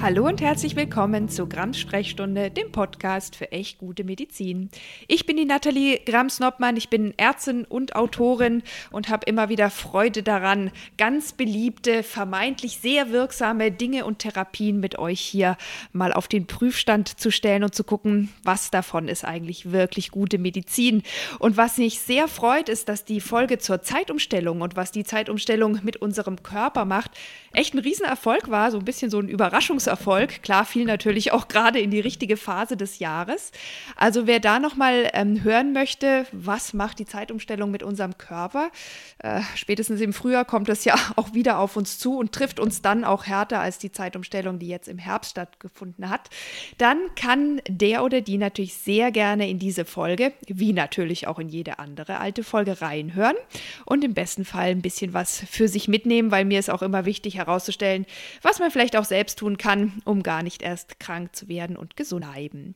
Hallo und herzlich willkommen zu Grams Sprechstunde, dem Podcast für echt gute Medizin. Ich bin die Nathalie Grams-Noppmann, ich bin Ärztin und Autorin und habe immer wieder Freude daran, ganz beliebte, vermeintlich sehr wirksame Dinge und Therapien mit euch hier mal auf den Prüfstand zu stellen und zu gucken, was davon ist eigentlich wirklich gute Medizin. Und was mich sehr freut, ist, dass die Folge zur Zeitumstellung und was die Zeitumstellung mit unserem Körper macht, echt ein Riesenerfolg war, so ein bisschen so ein Überraschungserfolg. Klar, fiel natürlich auch gerade in die richtige Phase des Jahres. Also wer da nochmal ähm, hören möchte, was macht die Zeitumstellung mit unserem Körper, äh, spätestens im Frühjahr kommt es ja auch wieder auf uns zu und trifft uns dann auch härter als die Zeitumstellung, die jetzt im Herbst stattgefunden hat, dann kann der oder die natürlich sehr gerne in diese Folge, wie natürlich auch in jede andere alte Folge reinhören und im besten Fall ein bisschen was für sich mitnehmen, weil mir ist auch immer wichtig, herauszustellen, was man vielleicht auch selbst tun kann, um gar nicht erst krank zu werden und gesund bleiben.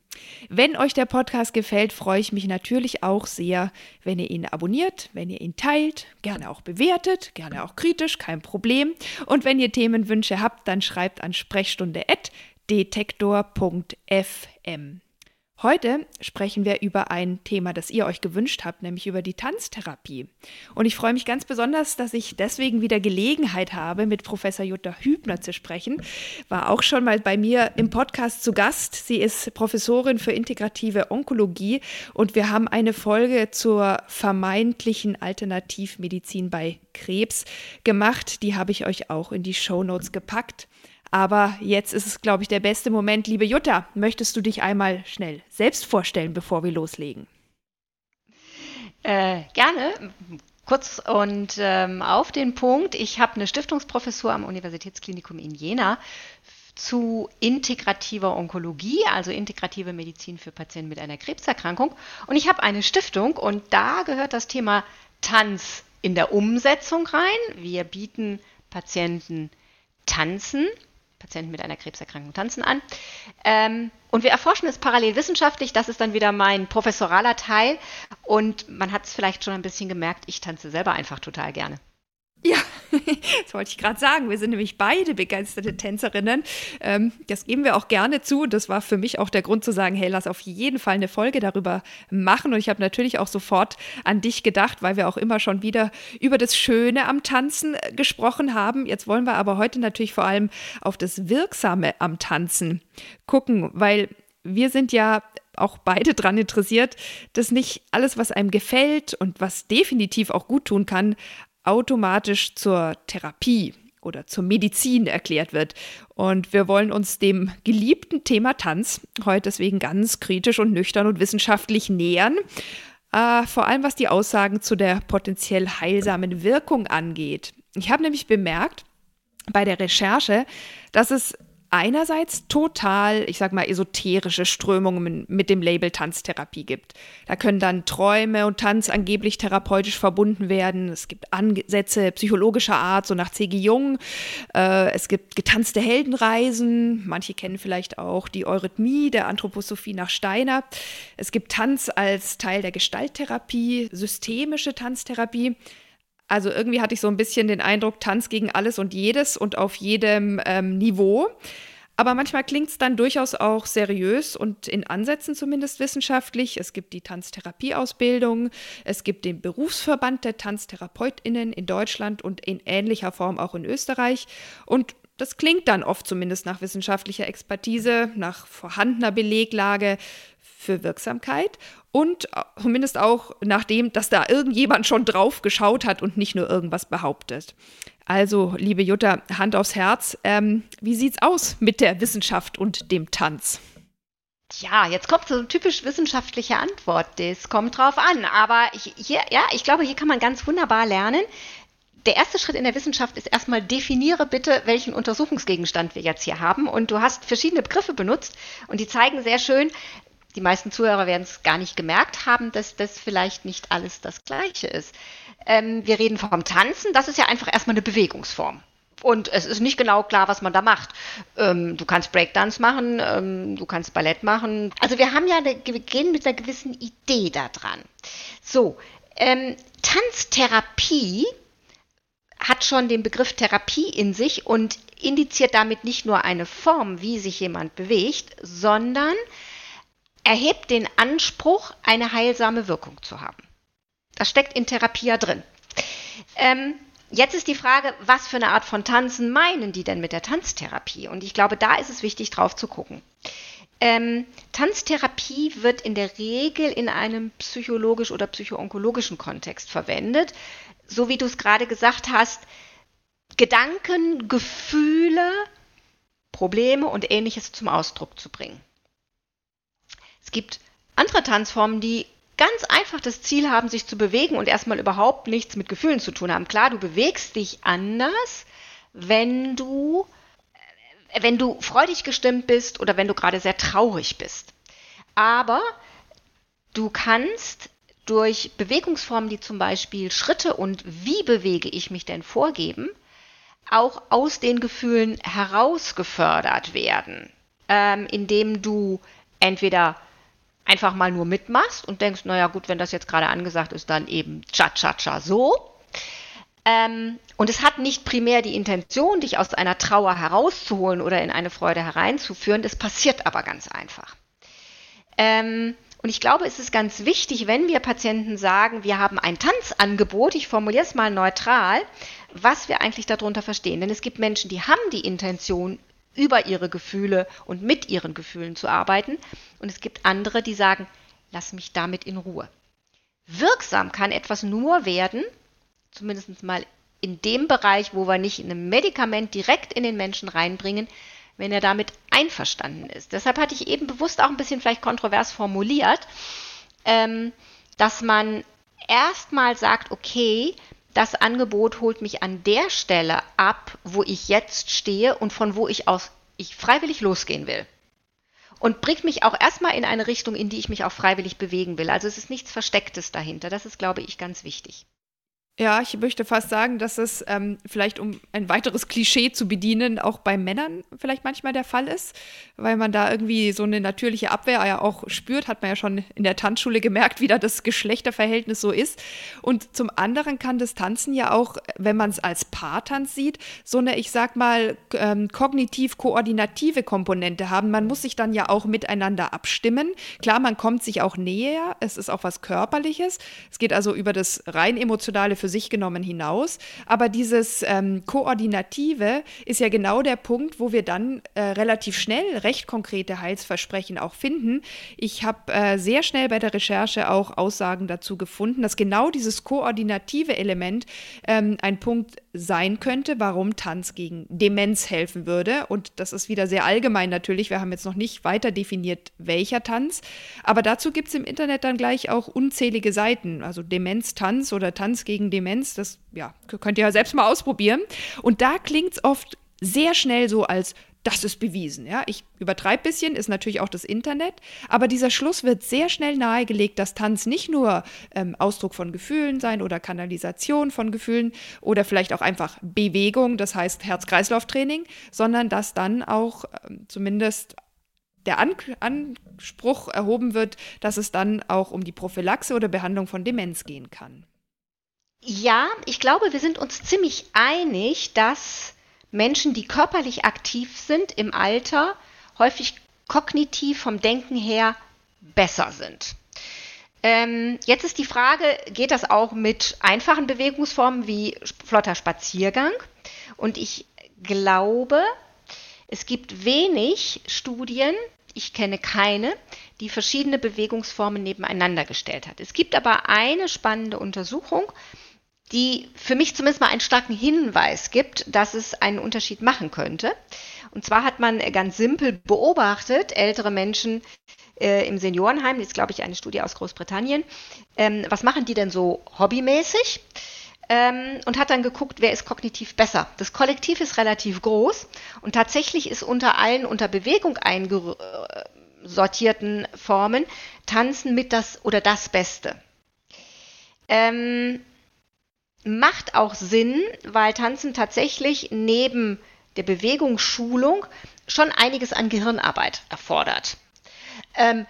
Wenn euch der Podcast gefällt, freue ich mich natürlich auch sehr, wenn ihr ihn abonniert, wenn ihr ihn teilt, gerne auch bewertet, gerne auch kritisch, kein Problem. Und wenn ihr Themenwünsche habt, dann schreibt an sprechstunde.detektor.fm. Heute sprechen wir über ein Thema, das ihr euch gewünscht habt, nämlich über die Tanztherapie. Und ich freue mich ganz besonders, dass ich deswegen wieder Gelegenheit habe, mit Professor Jutta Hübner zu sprechen. War auch schon mal bei mir im Podcast zu Gast. Sie ist Professorin für integrative Onkologie und wir haben eine Folge zur vermeintlichen Alternativmedizin bei Krebs gemacht. Die habe ich euch auch in die Show Notes gepackt. Aber jetzt ist es, glaube ich, der beste Moment. Liebe Jutta, möchtest du dich einmal schnell selbst vorstellen, bevor wir loslegen? Äh, gerne. Kurz und ähm, auf den Punkt. Ich habe eine Stiftungsprofessur am Universitätsklinikum in Jena zu integrativer Onkologie, also integrative Medizin für Patienten mit einer Krebserkrankung. Und ich habe eine Stiftung und da gehört das Thema Tanz in der Umsetzung rein. Wir bieten Patienten Tanzen Patienten mit einer Krebserkrankung tanzen an. Ähm, und wir erforschen es parallel wissenschaftlich. Das ist dann wieder mein professoraler Teil. Und man hat es vielleicht schon ein bisschen gemerkt, ich tanze selber einfach total gerne. Ja, das wollte ich gerade sagen. Wir sind nämlich beide begeisterte Tänzerinnen. Ähm, das geben wir auch gerne zu. Das war für mich auch der Grund zu sagen, hey, lass auf jeden Fall eine Folge darüber machen. Und ich habe natürlich auch sofort an dich gedacht, weil wir auch immer schon wieder über das Schöne am Tanzen äh, gesprochen haben. Jetzt wollen wir aber heute natürlich vor allem auf das Wirksame am Tanzen gucken, weil wir sind ja auch beide daran interessiert, dass nicht alles, was einem gefällt und was definitiv auch gut tun kann, automatisch zur Therapie oder zur Medizin erklärt wird. Und wir wollen uns dem geliebten Thema Tanz heute deswegen ganz kritisch und nüchtern und wissenschaftlich nähern. Äh, vor allem was die Aussagen zu der potenziell heilsamen Wirkung angeht. Ich habe nämlich bemerkt bei der Recherche, dass es einerseits total, ich sag mal, esoterische Strömungen mit dem Label Tanztherapie gibt. Da können dann Träume und Tanz angeblich therapeutisch verbunden werden. Es gibt Ansätze psychologischer Art, so nach C.G. Jung. Äh, es gibt getanzte Heldenreisen. Manche kennen vielleicht auch die Eurythmie der Anthroposophie nach Steiner. Es gibt Tanz als Teil der Gestalttherapie, systemische Tanztherapie. Also irgendwie hatte ich so ein bisschen den Eindruck, Tanz gegen alles und jedes und auf jedem ähm, Niveau. Aber manchmal klingt es dann durchaus auch seriös und in Ansätzen zumindest wissenschaftlich. Es gibt die Tanztherapieausbildung, es gibt den Berufsverband der Tanztherapeutinnen in Deutschland und in ähnlicher Form auch in Österreich. Und das klingt dann oft zumindest nach wissenschaftlicher Expertise, nach vorhandener Beleglage für Wirksamkeit und zumindest auch nachdem, dass da irgendjemand schon drauf geschaut hat und nicht nur irgendwas behauptet. Also, liebe Jutta, Hand aufs Herz, ähm, wie sieht's aus mit der Wissenschaft und dem Tanz? Ja, jetzt kommt so eine typisch wissenschaftliche Antwort. Das kommt drauf an. Aber hier, ja, ich glaube, hier kann man ganz wunderbar lernen. Der erste Schritt in der Wissenschaft ist erstmal definiere bitte, welchen Untersuchungsgegenstand wir jetzt hier haben. Und du hast verschiedene Begriffe benutzt und die zeigen sehr schön, die meisten Zuhörer werden es gar nicht gemerkt haben, dass das vielleicht nicht alles das Gleiche ist. Ähm, wir reden vom Tanzen, das ist ja einfach erstmal eine Bewegungsform. Und es ist nicht genau klar, was man da macht. Ähm, du kannst Breakdance machen, ähm, du kannst Ballett machen. Also wir haben ja, wir gehen mit einer gewissen Idee da dran. So, ähm, Tanztherapie hat schon den Begriff Therapie in sich und indiziert damit nicht nur eine Form, wie sich jemand bewegt, sondern erhebt den Anspruch, eine heilsame Wirkung zu haben. Das steckt in Therapie ja drin. Ähm, jetzt ist die Frage, was für eine Art von Tanzen meinen die denn mit der Tanztherapie? Und ich glaube, da ist es wichtig, drauf zu gucken. Ähm, Tanztherapie wird in der Regel in einem psychologisch oder psychoonkologischen Kontext verwendet. So wie du es gerade gesagt hast, Gedanken, Gefühle, Probleme und ähnliches zum Ausdruck zu bringen. Es gibt andere Tanzformen, die ganz einfach das Ziel haben, sich zu bewegen und erstmal überhaupt nichts mit Gefühlen zu tun haben. Klar, du bewegst dich anders, wenn du, äh, wenn du freudig gestimmt bist oder wenn du gerade sehr traurig bist. Aber du kannst durch Bewegungsformen, die zum Beispiel Schritte und wie bewege ich mich denn vorgeben, auch aus den Gefühlen herausgefördert werden, ähm, indem du entweder einfach mal nur mitmachst und denkst, naja gut, wenn das jetzt gerade angesagt ist, dann eben cha-cha-cha so. Ähm, und es hat nicht primär die Intention, dich aus einer Trauer herauszuholen oder in eine Freude hereinzuführen, das passiert aber ganz einfach. Ähm, und ich glaube, es ist ganz wichtig, wenn wir Patienten sagen, wir haben ein Tanzangebot, ich formuliere es mal neutral, was wir eigentlich darunter verstehen. Denn es gibt Menschen, die haben die Intention, über ihre Gefühle und mit ihren Gefühlen zu arbeiten. Und es gibt andere, die sagen, lass mich damit in Ruhe. Wirksam kann etwas nur werden, zumindest mal in dem Bereich, wo wir nicht ein Medikament direkt in den Menschen reinbringen, wenn er damit einverstanden ist. Deshalb hatte ich eben bewusst auch ein bisschen vielleicht kontrovers formuliert, ähm, dass man erstmal sagt, okay, das Angebot holt mich an der Stelle ab, wo ich jetzt stehe und von wo ich aus ich freiwillig losgehen will. Und bringt mich auch erstmal in eine Richtung, in die ich mich auch freiwillig bewegen will. Also es ist nichts Verstecktes dahinter. Das ist, glaube ich, ganz wichtig. Ja, ich möchte fast sagen, dass es ähm, vielleicht, um ein weiteres Klischee zu bedienen, auch bei Männern vielleicht manchmal der Fall ist, weil man da irgendwie so eine natürliche Abwehr ja auch spürt, hat man ja schon in der Tanzschule gemerkt, wie da das Geschlechterverhältnis so ist. Und zum anderen kann das Tanzen ja auch, wenn man es als Paartanz sieht, so eine, ich sag mal, ähm, kognitiv-koordinative Komponente haben. Man muss sich dann ja auch miteinander abstimmen. Klar, man kommt sich auch näher, es ist auch was Körperliches. Es geht also über das rein emotionale für sich genommen hinaus. Aber dieses ähm, Koordinative ist ja genau der Punkt, wo wir dann äh, relativ schnell recht konkrete Heilsversprechen auch finden. Ich habe äh, sehr schnell bei der Recherche auch Aussagen dazu gefunden, dass genau dieses koordinative Element ähm, ein Punkt sein könnte, warum Tanz gegen Demenz helfen würde. Und das ist wieder sehr allgemein natürlich. Wir haben jetzt noch nicht weiter definiert, welcher Tanz. Aber dazu gibt es im Internet dann gleich auch unzählige Seiten. Also Demenz-Tanz oder Tanz gegen Demenz. Das ja, könnt ihr ja selbst mal ausprobieren. Und da klingt es oft sehr schnell so als das ist bewiesen. Ja? Ich übertreibe ein bisschen, ist natürlich auch das Internet, aber dieser Schluss wird sehr schnell nahegelegt, dass Tanz nicht nur ähm, Ausdruck von Gefühlen sein oder Kanalisation von Gefühlen oder vielleicht auch einfach Bewegung, das heißt Herz-Kreislauf-Training, sondern dass dann auch ähm, zumindest der An Anspruch erhoben wird, dass es dann auch um die Prophylaxe oder Behandlung von Demenz gehen kann. Ja, ich glaube, wir sind uns ziemlich einig, dass Menschen, die körperlich aktiv sind im Alter, häufig kognitiv vom Denken her besser sind. Ähm, jetzt ist die Frage, geht das auch mit einfachen Bewegungsformen wie flotter Spaziergang? Und ich glaube, es gibt wenig Studien, ich kenne keine, die verschiedene Bewegungsformen nebeneinander gestellt hat. Es gibt aber eine spannende Untersuchung, die für mich zumindest mal einen starken Hinweis gibt, dass es einen Unterschied machen könnte. Und zwar hat man ganz simpel beobachtet, ältere Menschen äh, im Seniorenheim, das ist glaube ich eine Studie aus Großbritannien, ähm, was machen die denn so hobbymäßig? Ähm, und hat dann geguckt, wer ist kognitiv besser. Das Kollektiv ist relativ groß und tatsächlich ist unter allen unter Bewegung eingesortierten Formen Tanzen mit das oder das Beste. Ähm, macht auch Sinn, weil Tanzen tatsächlich neben der Bewegungsschulung schon einiges an Gehirnarbeit erfordert. Ähm,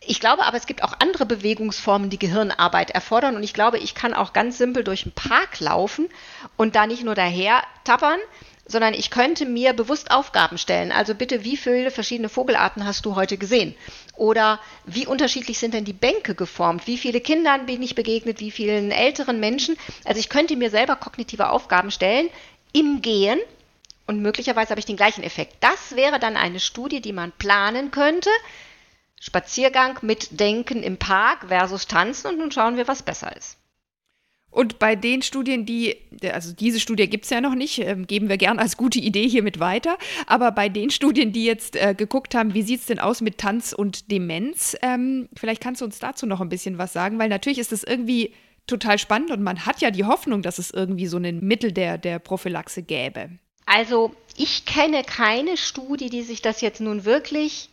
ich glaube aber, es gibt auch andere Bewegungsformen, die Gehirnarbeit erfordern. Und ich glaube, ich kann auch ganz simpel durch den Park laufen und da nicht nur daher tappern, sondern ich könnte mir bewusst Aufgaben stellen. Also bitte, wie viele verschiedene Vogelarten hast du heute gesehen? Oder wie unterschiedlich sind denn die Bänke geformt? Wie viele Kindern bin ich begegnet? Wie vielen älteren Menschen? Also ich könnte mir selber kognitive Aufgaben stellen im Gehen und möglicherweise habe ich den gleichen Effekt. Das wäre dann eine Studie, die man planen könnte. Spaziergang mit Denken im Park versus Tanzen und nun schauen wir, was besser ist. Und bei den Studien, die, also diese Studie gibt es ja noch nicht, äh, geben wir gern als gute Idee hiermit weiter. Aber bei den Studien, die jetzt äh, geguckt haben, wie sieht es denn aus mit Tanz und Demenz, ähm, vielleicht kannst du uns dazu noch ein bisschen was sagen, weil natürlich ist das irgendwie total spannend und man hat ja die Hoffnung, dass es irgendwie so ein Mittel der, der Prophylaxe gäbe. Also ich kenne keine Studie, die sich das jetzt nun wirklich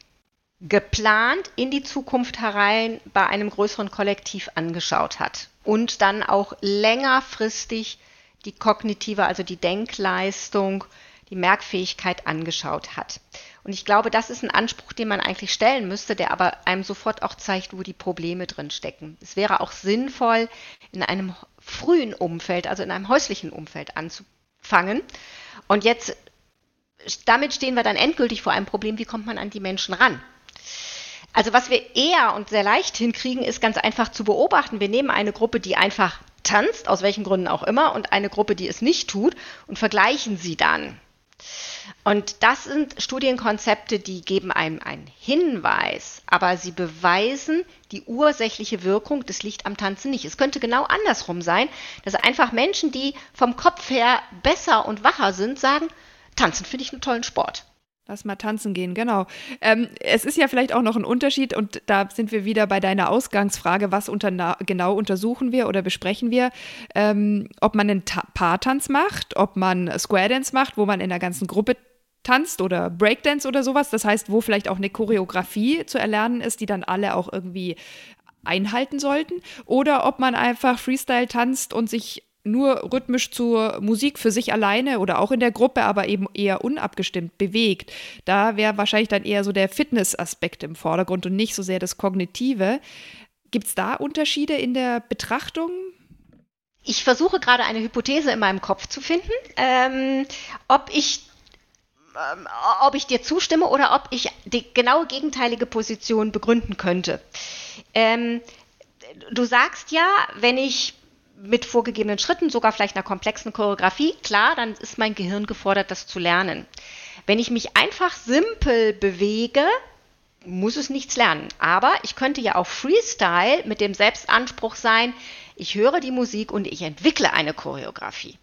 geplant in die Zukunft herein bei einem größeren Kollektiv angeschaut hat und dann auch längerfristig die kognitive, also die Denkleistung, die Merkfähigkeit angeschaut hat. Und ich glaube, das ist ein Anspruch, den man eigentlich stellen müsste, der aber einem sofort auch zeigt, wo die Probleme drin stecken. Es wäre auch sinnvoll, in einem frühen Umfeld, also in einem häuslichen Umfeld anzufangen. Und jetzt, damit stehen wir dann endgültig vor einem Problem, wie kommt man an die Menschen ran? Also was wir eher und sehr leicht hinkriegen, ist ganz einfach zu beobachten. Wir nehmen eine Gruppe, die einfach tanzt, aus welchen Gründen auch immer, und eine Gruppe, die es nicht tut, und vergleichen sie dann. Und das sind Studienkonzepte, die geben einem einen Hinweis, aber sie beweisen die ursächliche Wirkung des Licht am Tanzen nicht. Es könnte genau andersrum sein, dass einfach Menschen, die vom Kopf her besser und wacher sind, sagen, Tanzen finde ich einen tollen Sport. Lass mal tanzen gehen, genau. Ähm, es ist ja vielleicht auch noch ein Unterschied und da sind wir wieder bei deiner Ausgangsfrage, was unter, genau untersuchen wir oder besprechen wir, ähm, ob man einen Ta Paartanz macht, ob man Square Dance macht, wo man in der ganzen Gruppe tanzt oder Breakdance oder sowas. Das heißt, wo vielleicht auch eine Choreografie zu erlernen ist, die dann alle auch irgendwie einhalten sollten. Oder ob man einfach Freestyle tanzt und sich nur rhythmisch zur Musik für sich alleine oder auch in der Gruppe, aber eben eher unabgestimmt bewegt. Da wäre wahrscheinlich dann eher so der Fitnessaspekt im Vordergrund und nicht so sehr das Kognitive. Gibt es da Unterschiede in der Betrachtung? Ich versuche gerade eine Hypothese in meinem Kopf zu finden, ähm, ob ich ähm, ob ich dir zustimme oder ob ich die genaue gegenteilige Position begründen könnte. Ähm, du sagst ja, wenn ich mit vorgegebenen Schritten, sogar vielleicht einer komplexen Choreografie, klar, dann ist mein Gehirn gefordert, das zu lernen. Wenn ich mich einfach simpel bewege, muss es nichts lernen. Aber ich könnte ja auch Freestyle mit dem Selbstanspruch sein, ich höre die Musik und ich entwickle eine Choreografie.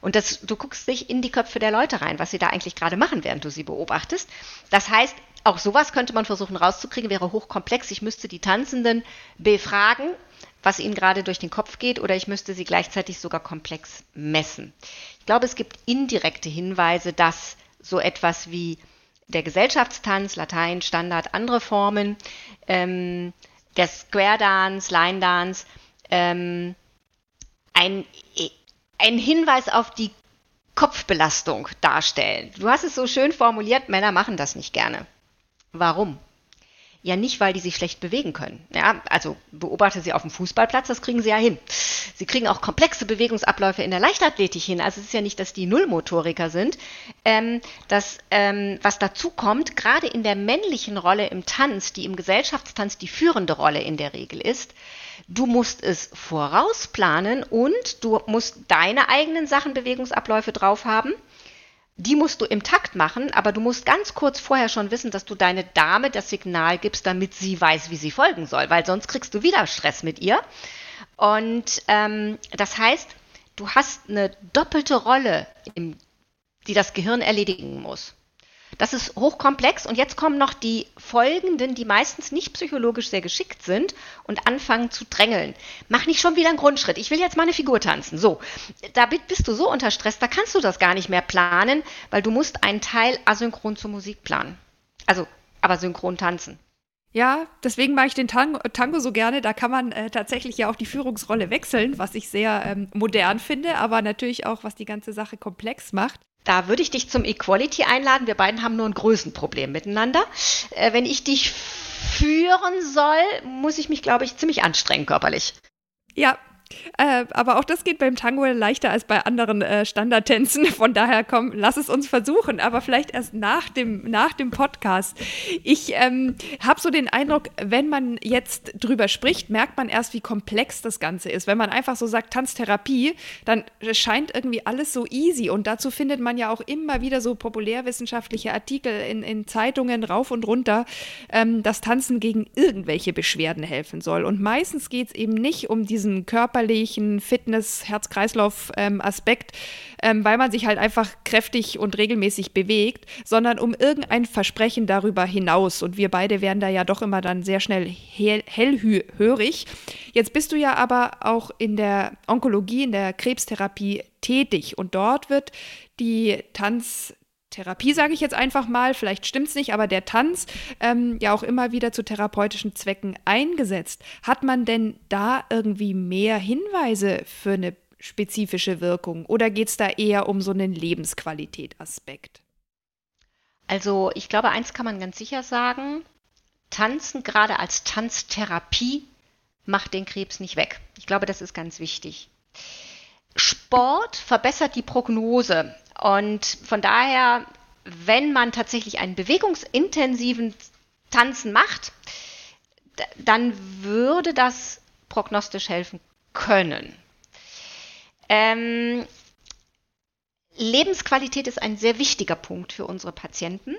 Und das, du guckst dich in die Köpfe der Leute rein, was sie da eigentlich gerade machen, während du sie beobachtest. Das heißt, auch sowas könnte man versuchen rauszukriegen, wäre hochkomplex. Ich müsste die Tanzenden befragen, was ihnen gerade durch den Kopf geht, oder ich müsste sie gleichzeitig sogar komplex messen. Ich glaube, es gibt indirekte Hinweise, dass so etwas wie der Gesellschaftstanz, Latein, Standard, andere Formen, ähm, der Square Dance, Line Dance, ähm, ein, ein Hinweis auf die Kopfbelastung darstellen. Du hast es so schön formuliert, Männer machen das nicht gerne. Warum? Ja, nicht, weil die sich schlecht bewegen können. Ja, also beobachte sie auf dem Fußballplatz, das kriegen sie ja hin. Sie kriegen auch komplexe Bewegungsabläufe in der Leichtathletik hin. Also es ist ja nicht, dass die Nullmotoriker sind. Ähm, das, ähm, was dazu kommt, gerade in der männlichen Rolle im Tanz, die im Gesellschaftstanz die führende Rolle in der Regel ist, du musst es vorausplanen und du musst deine eigenen Sachen, Bewegungsabläufe drauf haben die musst du im Takt machen, aber du musst ganz kurz vorher schon wissen, dass du deine Dame das Signal gibst, damit sie weiß, wie sie folgen soll, weil sonst kriegst du wieder Stress mit ihr. Und ähm, das heißt, du hast eine doppelte Rolle, im, die das Gehirn erledigen muss. Das ist hochkomplex und jetzt kommen noch die folgenden, die meistens nicht psychologisch sehr geschickt sind und anfangen zu drängeln. Mach nicht schon wieder einen Grundschritt. Ich will jetzt mal eine Figur tanzen. So, damit bist du so unter Stress, da kannst du das gar nicht mehr planen, weil du musst einen Teil asynchron zur Musik planen. Also, aber synchron tanzen. Ja, deswegen mag ich den Tango, Tango so gerne. Da kann man äh, tatsächlich ja auch die Führungsrolle wechseln, was ich sehr ähm, modern finde, aber natürlich auch, was die ganze Sache komplex macht. Da würde ich dich zum Equality einladen. Wir beiden haben nur ein Größenproblem miteinander. Äh, wenn ich dich führen soll, muss ich mich, glaube ich, ziemlich anstrengen körperlich. Ja, äh, aber auch das geht beim Tango leichter als bei anderen äh, Standardtänzen. Von daher komm, lass es uns versuchen, aber vielleicht erst nach dem, nach dem Podcast. Ich ähm, habe so den Eindruck, wenn man jetzt drüber spricht, merkt man erst, wie komplex das Ganze ist. Wenn man einfach so sagt Tanztherapie, dann scheint irgendwie alles so easy. Und dazu findet man ja auch immer wieder so populärwissenschaftliche Artikel in, in Zeitungen rauf und runter, ähm, dass Tanzen gegen irgendwelche Beschwerden helfen soll. Und meistens geht es eben nicht um diesen körperlichen körperlichen Fitness, Herz-Kreislauf-Aspekt, ähm, ähm, weil man sich halt einfach kräftig und regelmäßig bewegt, sondern um irgendein Versprechen darüber hinaus. Und wir beide werden da ja doch immer dann sehr schnell hell hellhörig. Jetzt bist du ja aber auch in der Onkologie, in der Krebstherapie tätig und dort wird die Tanz Therapie, sage ich jetzt einfach mal, vielleicht stimmt es nicht, aber der Tanz ähm, ja auch immer wieder zu therapeutischen Zwecken eingesetzt. Hat man denn da irgendwie mehr Hinweise für eine spezifische Wirkung oder geht es da eher um so einen Lebensqualität-Aspekt? Also ich glaube, eins kann man ganz sicher sagen, Tanzen gerade als Tanztherapie macht den Krebs nicht weg. Ich glaube, das ist ganz wichtig. Sport verbessert die Prognose. Und von daher, wenn man tatsächlich einen bewegungsintensiven Tanzen macht, dann würde das prognostisch helfen können. Ähm, Lebensqualität ist ein sehr wichtiger Punkt für unsere Patienten,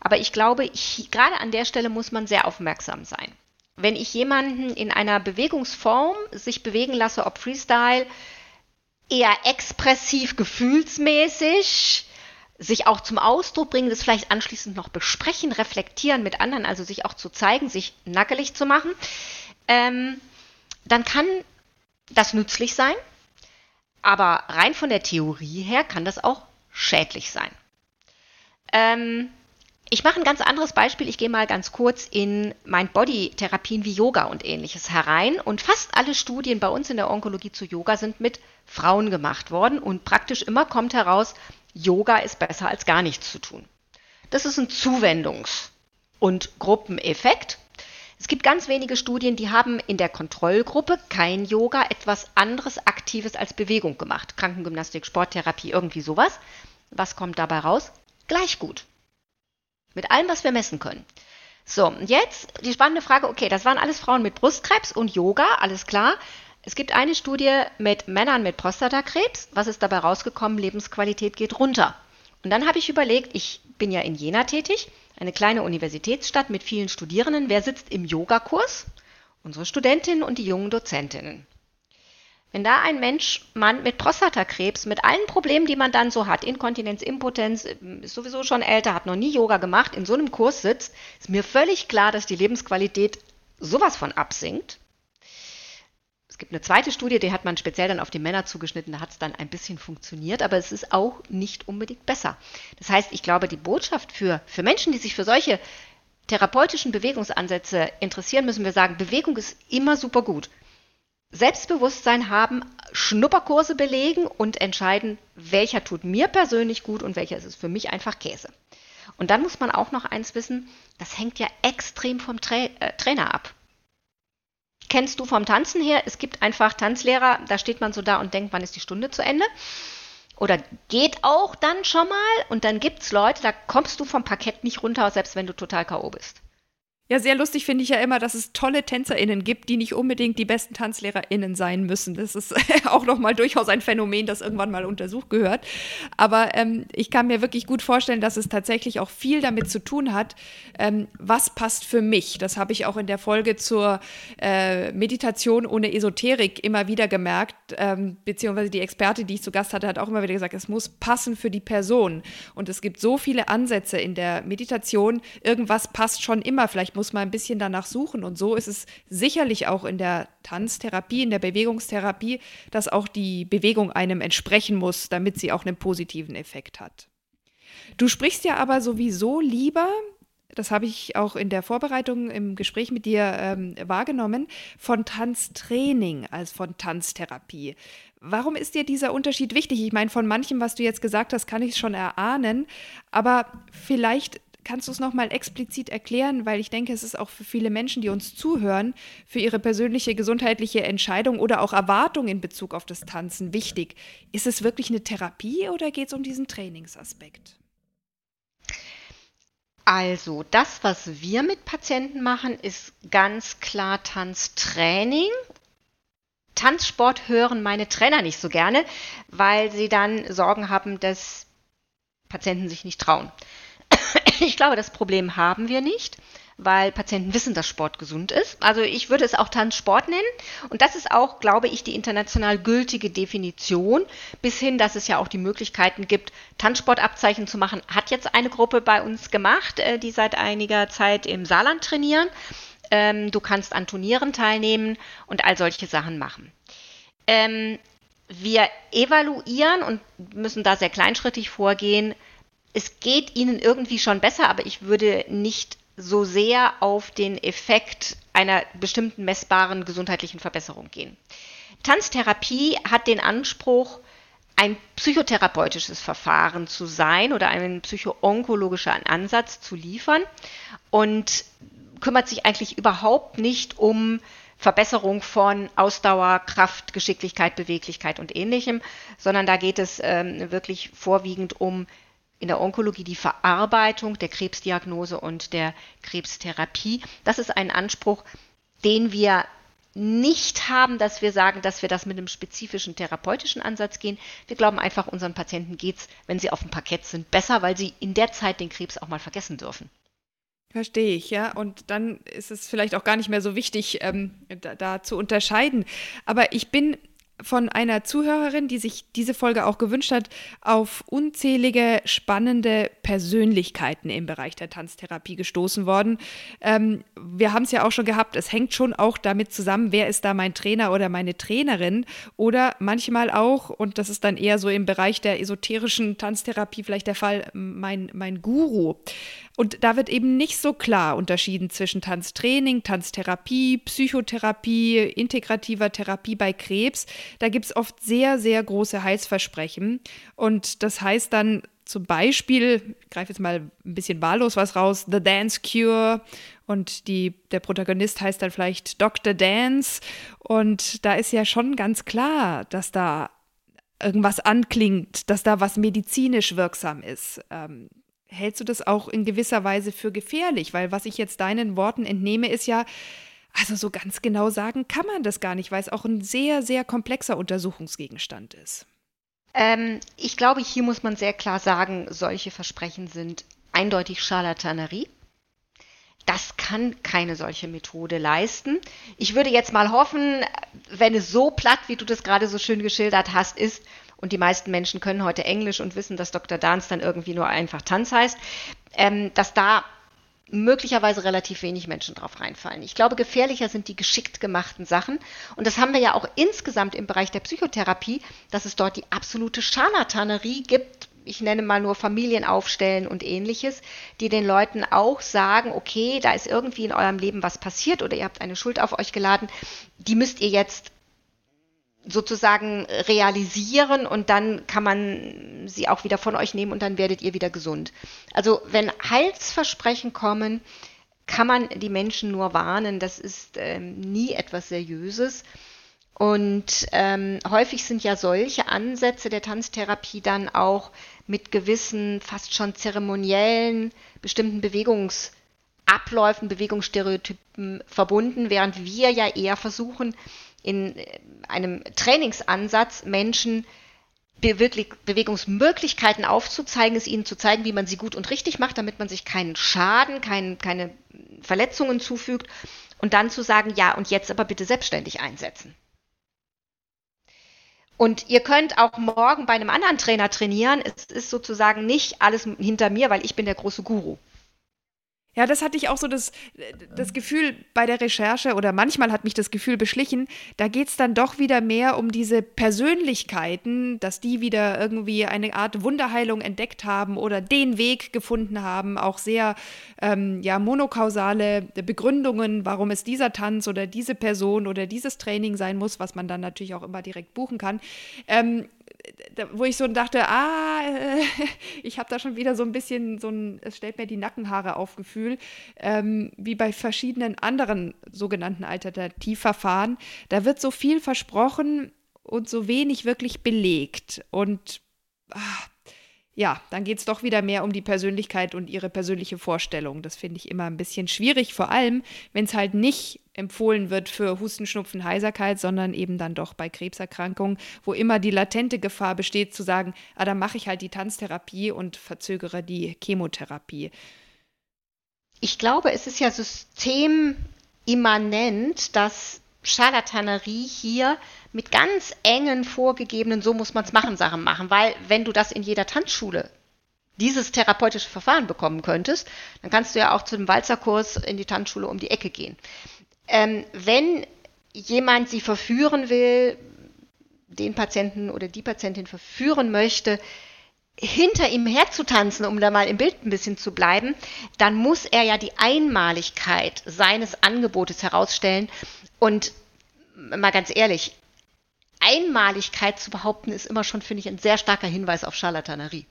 aber ich glaube, ich, gerade an der Stelle muss man sehr aufmerksam sein. Wenn ich jemanden in einer Bewegungsform sich bewegen lasse, ob Freestyle, eher expressiv, gefühlsmäßig, sich auch zum Ausdruck bringen, das vielleicht anschließend noch besprechen, reflektieren mit anderen, also sich auch zu zeigen, sich nackelig zu machen, ähm, dann kann das nützlich sein, aber rein von der Theorie her kann das auch schädlich sein. Ähm, ich mache ein ganz anderes Beispiel. Ich gehe mal ganz kurz in Mind-Body-Therapien wie Yoga und ähnliches herein. Und fast alle Studien bei uns in der Onkologie zu Yoga sind mit Frauen gemacht worden. Und praktisch immer kommt heraus, Yoga ist besser als gar nichts zu tun. Das ist ein Zuwendungs- und Gruppeneffekt. Es gibt ganz wenige Studien, die haben in der Kontrollgruppe kein Yoga etwas anderes Aktives als Bewegung gemacht. Krankengymnastik, Sporttherapie, irgendwie sowas. Was kommt dabei raus? Gleich gut. Mit allem, was wir messen können. So, jetzt die spannende Frage, okay, das waren alles Frauen mit Brustkrebs und Yoga, alles klar. Es gibt eine Studie mit Männern mit Prostatakrebs. Was ist dabei rausgekommen? Lebensqualität geht runter. Und dann habe ich überlegt, ich bin ja in Jena tätig, eine kleine Universitätsstadt mit vielen Studierenden. Wer sitzt im Yogakurs? Unsere Studentinnen und die jungen Dozentinnen. Wenn da ein Mensch, Mann mit Prostatakrebs, mit allen Problemen, die man dann so hat, Inkontinenz, Impotenz, ist sowieso schon älter, hat noch nie Yoga gemacht, in so einem Kurs sitzt, ist mir völlig klar, dass die Lebensqualität sowas von absinkt. Es gibt eine zweite Studie, die hat man speziell dann auf die Männer zugeschnitten, da hat es dann ein bisschen funktioniert, aber es ist auch nicht unbedingt besser. Das heißt, ich glaube, die Botschaft für, für Menschen, die sich für solche therapeutischen Bewegungsansätze interessieren, müssen wir sagen, Bewegung ist immer super gut. Selbstbewusstsein haben, Schnupperkurse belegen und entscheiden, welcher tut mir persönlich gut und welcher ist es für mich einfach Käse. Und dann muss man auch noch eins wissen, das hängt ja extrem vom Tra äh, Trainer ab. Kennst du vom Tanzen her? Es gibt einfach Tanzlehrer, da steht man so da und denkt, wann ist die Stunde zu Ende? Oder geht auch dann schon mal und dann gibt es Leute, da kommst du vom Parkett nicht runter, selbst wenn du total K.O. bist. Ja, sehr lustig finde ich ja immer, dass es tolle TänzerInnen gibt, die nicht unbedingt die besten TanzlehrerInnen sein müssen. Das ist auch nochmal durchaus ein Phänomen, das irgendwann mal untersucht gehört. Aber ähm, ich kann mir wirklich gut vorstellen, dass es tatsächlich auch viel damit zu tun hat, ähm, was passt für mich. Das habe ich auch in der Folge zur äh, Meditation ohne Esoterik immer wieder gemerkt, ähm, beziehungsweise die Experte, die ich zu Gast hatte, hat auch immer wieder gesagt, es muss passen für die Person. Und es gibt so viele Ansätze in der Meditation, irgendwas passt schon immer. Vielleicht muss man ein bisschen danach suchen. Und so ist es sicherlich auch in der Tanztherapie, in der Bewegungstherapie, dass auch die Bewegung einem entsprechen muss, damit sie auch einen positiven Effekt hat. Du sprichst ja aber sowieso lieber das habe ich auch in der Vorbereitung im Gespräch mit dir ähm, wahrgenommen, von Tanztraining als von Tanztherapie. Warum ist dir dieser Unterschied wichtig? Ich meine, von manchem, was du jetzt gesagt hast, kann ich es schon erahnen, aber vielleicht kannst du es nochmal explizit erklären, weil ich denke, es ist auch für viele Menschen, die uns zuhören, für ihre persönliche gesundheitliche Entscheidung oder auch Erwartung in Bezug auf das Tanzen wichtig. Ist es wirklich eine Therapie oder geht es um diesen Trainingsaspekt? Also, das, was wir mit Patienten machen, ist ganz klar Tanztraining. Tanzsport hören meine Trainer nicht so gerne, weil sie dann Sorgen haben, dass Patienten sich nicht trauen. Ich glaube, das Problem haben wir nicht, weil Patienten wissen, dass Sport gesund ist. Also ich würde es auch Tanzsport nennen. Und das ist auch, glaube ich, die international gültige Definition, bis hin, dass es ja auch die Möglichkeiten gibt, Tanzsportabzeichen zu machen. Hat jetzt eine Gruppe bei uns gemacht, äh, die seit einiger Zeit im Saarland trainieren. Ähm, du kannst an Turnieren teilnehmen und all solche Sachen machen. Ähm, wir evaluieren und müssen da sehr kleinschrittig vorgehen, es geht ihnen irgendwie schon besser, aber ich würde nicht so sehr auf den Effekt einer bestimmten messbaren gesundheitlichen Verbesserung gehen. Tanztherapie hat den Anspruch, ein psychotherapeutisches Verfahren zu sein oder einen psychoonkologischen Ansatz zu liefern und kümmert sich eigentlich überhaupt nicht um Verbesserung von Ausdauer, Kraft, Geschicklichkeit, Beweglichkeit und ähnlichem, sondern da geht es ähm, wirklich vorwiegend um in der Onkologie die Verarbeitung der Krebsdiagnose und der Krebstherapie. Das ist ein Anspruch, den wir nicht haben, dass wir sagen, dass wir das mit einem spezifischen therapeutischen Ansatz gehen. Wir glauben einfach, unseren Patienten geht es, wenn sie auf dem Parkett sind, besser, weil sie in der Zeit den Krebs auch mal vergessen dürfen. Verstehe ich, ja. Und dann ist es vielleicht auch gar nicht mehr so wichtig, ähm, da, da, zu unterscheiden. Aber ich bin von einer Zuhörerin, die sich diese Folge auch gewünscht hat, auf unzählige spannende Persönlichkeiten im Bereich der Tanztherapie gestoßen worden. Ähm, wir haben es ja auch schon gehabt, es hängt schon auch damit zusammen, wer ist da mein Trainer oder meine Trainerin oder manchmal auch, und das ist dann eher so im Bereich der esoterischen Tanztherapie vielleicht der Fall, mein, mein Guru. Und da wird eben nicht so klar unterschieden zwischen Tanztraining, Tanztherapie, Psychotherapie, integrativer Therapie bei Krebs. Da gibt es oft sehr, sehr große Heilsversprechen. Und das heißt dann zum Beispiel, ich greife jetzt mal ein bisschen wahllos was raus, The Dance Cure und die, der Protagonist heißt dann vielleicht Dr. Dance. Und da ist ja schon ganz klar, dass da irgendwas anklingt, dass da was medizinisch wirksam ist. Ähm, hältst du das auch in gewisser Weise für gefährlich? Weil was ich jetzt deinen Worten entnehme, ist ja, also so ganz genau sagen kann man das gar nicht, weil es auch ein sehr, sehr komplexer Untersuchungsgegenstand ist. Ähm, ich glaube, hier muss man sehr klar sagen, solche Versprechen sind eindeutig Charlatanerie. Das kann keine solche Methode leisten. Ich würde jetzt mal hoffen, wenn es so platt, wie du das gerade so schön geschildert hast, ist, und die meisten Menschen können heute Englisch und wissen, dass Dr. Dance dann irgendwie nur einfach Tanz heißt, ähm, dass da möglicherweise relativ wenig Menschen drauf reinfallen. Ich glaube, gefährlicher sind die geschickt gemachten Sachen. Und das haben wir ja auch insgesamt im Bereich der Psychotherapie, dass es dort die absolute Scharlatanerie gibt. Ich nenne mal nur Familien aufstellen und ähnliches, die den Leuten auch sagen, okay, da ist irgendwie in eurem Leben was passiert oder ihr habt eine Schuld auf euch geladen, die müsst ihr jetzt sozusagen realisieren und dann kann man sie auch wieder von euch nehmen und dann werdet ihr wieder gesund. Also wenn Heilsversprechen kommen, kann man die Menschen nur warnen, das ist ähm, nie etwas Seriöses. Und ähm, häufig sind ja solche Ansätze der Tanztherapie dann auch mit gewissen, fast schon zeremoniellen, bestimmten Bewegungsabläufen, Bewegungsstereotypen verbunden, während wir ja eher versuchen, in äh, einem Trainingsansatz Menschen Bewegungsmöglichkeiten aufzuzeigen, es ihnen zu zeigen, wie man sie gut und richtig macht, damit man sich keinen Schaden, kein, keine Verletzungen zufügt und dann zu sagen, ja, und jetzt aber bitte selbstständig einsetzen. Und ihr könnt auch morgen bei einem anderen Trainer trainieren. Es ist sozusagen nicht alles hinter mir, weil ich bin der große Guru. Ja, das hatte ich auch so das, das Gefühl bei der Recherche oder manchmal hat mich das Gefühl beschlichen, da geht es dann doch wieder mehr um diese Persönlichkeiten, dass die wieder irgendwie eine Art Wunderheilung entdeckt haben oder den Weg gefunden haben, auch sehr ähm, ja, monokausale Begründungen, warum es dieser Tanz oder diese Person oder dieses Training sein muss, was man dann natürlich auch immer direkt buchen kann. Ähm, wo ich so dachte, ah, äh, ich habe da schon wieder so ein bisschen so ein, es stellt mir die Nackenhaare auf Gefühl, ähm, wie bei verschiedenen anderen sogenannten Alternativverfahren. Da wird so viel versprochen und so wenig wirklich belegt. Und ah, ja, dann geht es doch wieder mehr um die Persönlichkeit und ihre persönliche Vorstellung. Das finde ich immer ein bisschen schwierig, vor allem, wenn es halt nicht empfohlen wird für Husten, Schnupfen, Heiserkeit, sondern eben dann doch bei Krebserkrankungen, wo immer die latente Gefahr besteht, zu sagen, ah, dann mache ich halt die Tanztherapie und verzögere die Chemotherapie. Ich glaube, es ist ja systemimmanent, dass Charlatanerie hier mit ganz engen vorgegebenen, so muss man es machen, Sachen machen. Weil wenn du das in jeder Tanzschule dieses therapeutische Verfahren bekommen könntest, dann kannst du ja auch zu dem Walzerkurs in die Tanzschule um die Ecke gehen. Ähm, wenn jemand sie verführen will, den Patienten oder die Patientin verführen möchte, hinter ihm herzutanzen, um da mal im Bild ein bisschen zu bleiben, dann muss er ja die Einmaligkeit seines Angebotes herausstellen. Und mal ganz ehrlich, Einmaligkeit zu behaupten, ist immer schon, finde ich, ein sehr starker Hinweis auf Charlatanerie.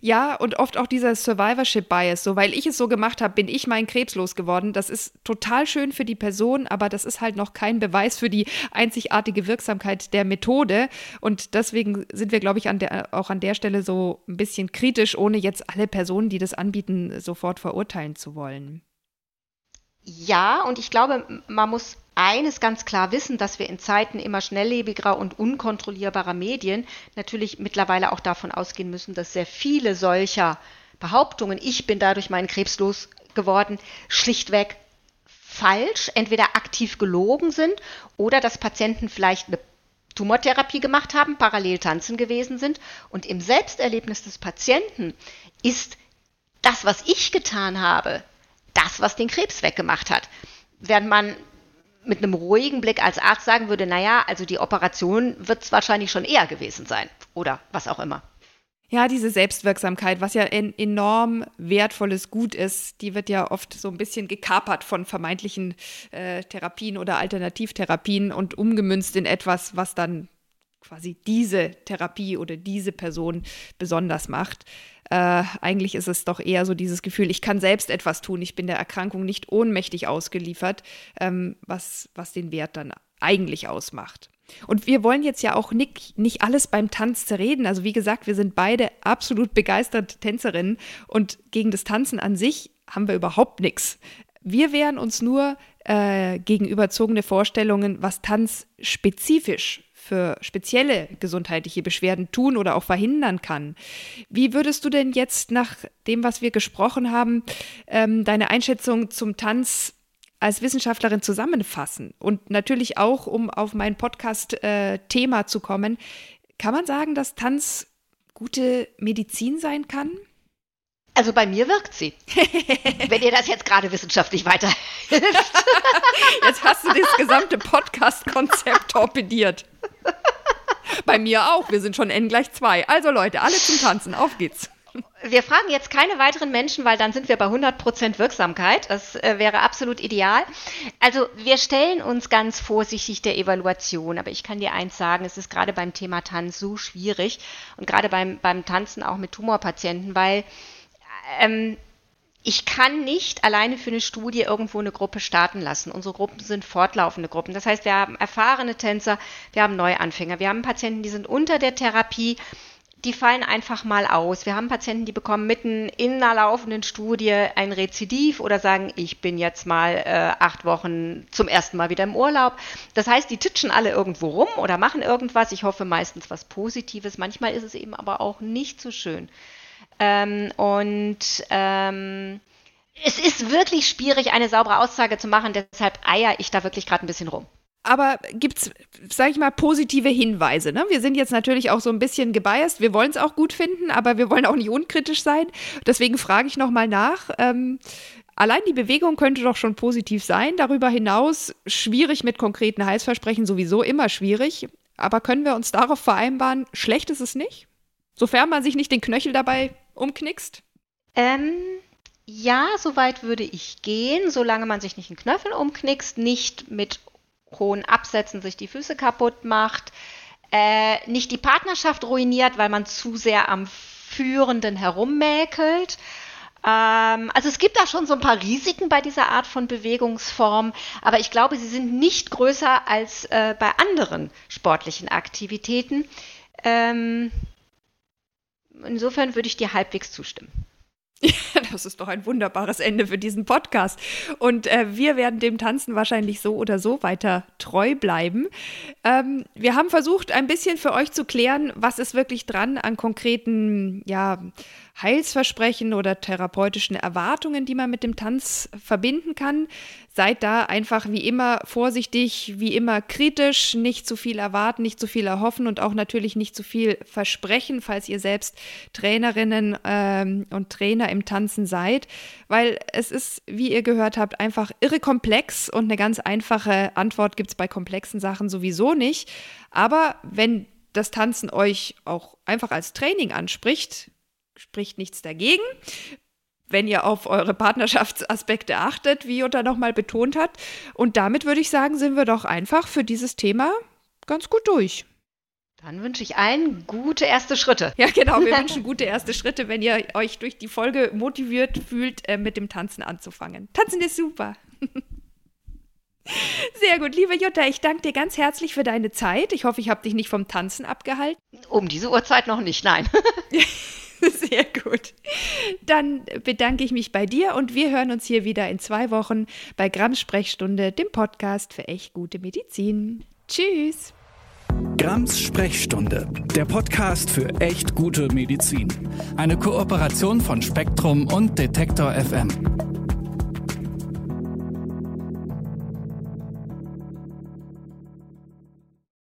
Ja, und oft auch dieser Survivorship-Bias. So, weil ich es so gemacht habe, bin ich mein Krebs losgeworden. Das ist total schön für die Person, aber das ist halt noch kein Beweis für die einzigartige Wirksamkeit der Methode. Und deswegen sind wir, glaube ich, an der, auch an der Stelle so ein bisschen kritisch, ohne jetzt alle Personen, die das anbieten, sofort verurteilen zu wollen. Ja, und ich glaube, man muss eines ganz klar wissen, dass wir in Zeiten immer schnelllebiger und unkontrollierbarer Medien natürlich mittlerweile auch davon ausgehen müssen, dass sehr viele solcher Behauptungen, ich bin dadurch meinen Krebs losgeworden, schlichtweg falsch, entweder aktiv gelogen sind oder dass Patienten vielleicht eine Tumortherapie gemacht haben, parallel tanzen gewesen sind und im Selbsterlebnis des Patienten ist das, was ich getan habe, das, was den Krebs weggemacht hat. Während man mit einem ruhigen Blick als Arzt sagen würde, naja, also die Operation wird es wahrscheinlich schon eher gewesen sein oder was auch immer. Ja, diese Selbstwirksamkeit, was ja ein enorm wertvolles Gut ist, die wird ja oft so ein bisschen gekapert von vermeintlichen äh, Therapien oder Alternativtherapien und umgemünzt in etwas, was dann quasi diese Therapie oder diese Person besonders macht. Äh, eigentlich ist es doch eher so dieses Gefühl, ich kann selbst etwas tun, ich bin der Erkrankung nicht ohnmächtig ausgeliefert, ähm, was, was den Wert dann eigentlich ausmacht. Und wir wollen jetzt ja auch nicht, nicht alles beim Tanz zerreden. Also wie gesagt, wir sind beide absolut begeisterte Tänzerinnen und gegen das Tanzen an sich haben wir überhaupt nichts. Wir wehren uns nur äh, gegen überzogene Vorstellungen, was Tanz spezifisch für spezielle gesundheitliche Beschwerden tun oder auch verhindern kann. Wie würdest du denn jetzt nach dem, was wir gesprochen haben, ähm, deine Einschätzung zum Tanz als Wissenschaftlerin zusammenfassen? Und natürlich auch, um auf mein Podcast-Thema äh, zu kommen, kann man sagen, dass Tanz gute Medizin sein kann? Also bei mir wirkt sie. Wenn ihr das jetzt gerade wissenschaftlich weiterhilft. Jetzt hast du das gesamte Podcast-Konzept torpediert. Bei mir auch. Wir sind schon N gleich 2. Also Leute, alle zum Tanzen. Auf geht's. Wir fragen jetzt keine weiteren Menschen, weil dann sind wir bei 100% Wirksamkeit. Das äh, wäre absolut ideal. Also wir stellen uns ganz vorsichtig der Evaluation. Aber ich kann dir eins sagen, es ist gerade beim Thema Tanz so schwierig und gerade beim, beim Tanzen auch mit Tumorpatienten, weil ähm, ich kann nicht alleine für eine Studie irgendwo eine Gruppe starten lassen. Unsere Gruppen sind fortlaufende Gruppen. Das heißt, wir haben erfahrene Tänzer, wir haben Neuanfänger, wir haben Patienten, die sind unter der Therapie, die fallen einfach mal aus. Wir haben Patienten, die bekommen mitten in einer laufenden Studie ein Rezidiv oder sagen, ich bin jetzt mal äh, acht Wochen zum ersten Mal wieder im Urlaub. Das heißt, die titschen alle irgendwo rum oder machen irgendwas. Ich hoffe meistens was Positives. Manchmal ist es eben aber auch nicht so schön. Ähm, und ähm, es ist wirklich schwierig, eine saubere Aussage zu machen, deshalb eier ich da wirklich gerade ein bisschen rum. Aber gibt es, sag ich mal, positive Hinweise? Ne? Wir sind jetzt natürlich auch so ein bisschen gebiased. Wir wollen es auch gut finden, aber wir wollen auch nicht unkritisch sein. Deswegen frage ich nochmal nach. Ähm, allein die Bewegung könnte doch schon positiv sein. Darüber hinaus schwierig mit konkreten Heilsversprechen, sowieso immer schwierig. Aber können wir uns darauf vereinbaren, schlecht ist es nicht? Sofern man sich nicht den Knöchel dabei umknickst? Ähm, ja, soweit würde ich gehen, solange man sich nicht den Knöchel umknickst, nicht mit hohen Absätzen sich die Füße kaputt macht, äh, nicht die Partnerschaft ruiniert, weil man zu sehr am Führenden herummäkelt. Ähm, also es gibt da schon so ein paar Risiken bei dieser Art von Bewegungsform, aber ich glaube, sie sind nicht größer als äh, bei anderen sportlichen Aktivitäten. Ähm, insofern würde ich dir halbwegs zustimmen. Ja, das ist doch ein wunderbares Ende für diesen Podcast. Und äh, wir werden dem Tanzen wahrscheinlich so oder so weiter treu bleiben. Ähm, wir haben versucht, ein bisschen für euch zu klären, was ist wirklich dran an konkreten, ja, Heilsversprechen oder therapeutischen Erwartungen, die man mit dem Tanz verbinden kann. Seid da einfach wie immer vorsichtig, wie immer kritisch, nicht zu viel erwarten, nicht zu viel erhoffen und auch natürlich nicht zu viel versprechen, falls ihr selbst Trainerinnen ähm, und Trainer im Tanzen seid, weil es ist, wie ihr gehört habt, einfach irre komplex und eine ganz einfache Antwort gibt es bei komplexen Sachen sowieso nicht. Aber wenn das Tanzen euch auch einfach als Training anspricht, spricht nichts dagegen. Wenn ihr auf eure Partnerschaftsaspekte achtet, wie Jutta nochmal betont hat. Und damit würde ich sagen, sind wir doch einfach für dieses Thema ganz gut durch. Dann wünsche ich allen gute erste Schritte. Ja, genau. Wir wünschen gute erste Schritte, wenn ihr euch durch die Folge motiviert fühlt, äh, mit dem Tanzen anzufangen. Tanzen ist super. Sehr gut, liebe Jutta, ich danke dir ganz herzlich für deine Zeit. Ich hoffe, ich habe dich nicht vom Tanzen abgehalten. Um diese Uhrzeit noch nicht, nein. Sehr gut. Dann bedanke ich mich bei dir und wir hören uns hier wieder in zwei Wochen bei Grams Sprechstunde, dem Podcast für echt gute Medizin. Tschüss. Grams Sprechstunde, der Podcast für echt gute Medizin. Eine Kooperation von Spektrum und Detektor FM.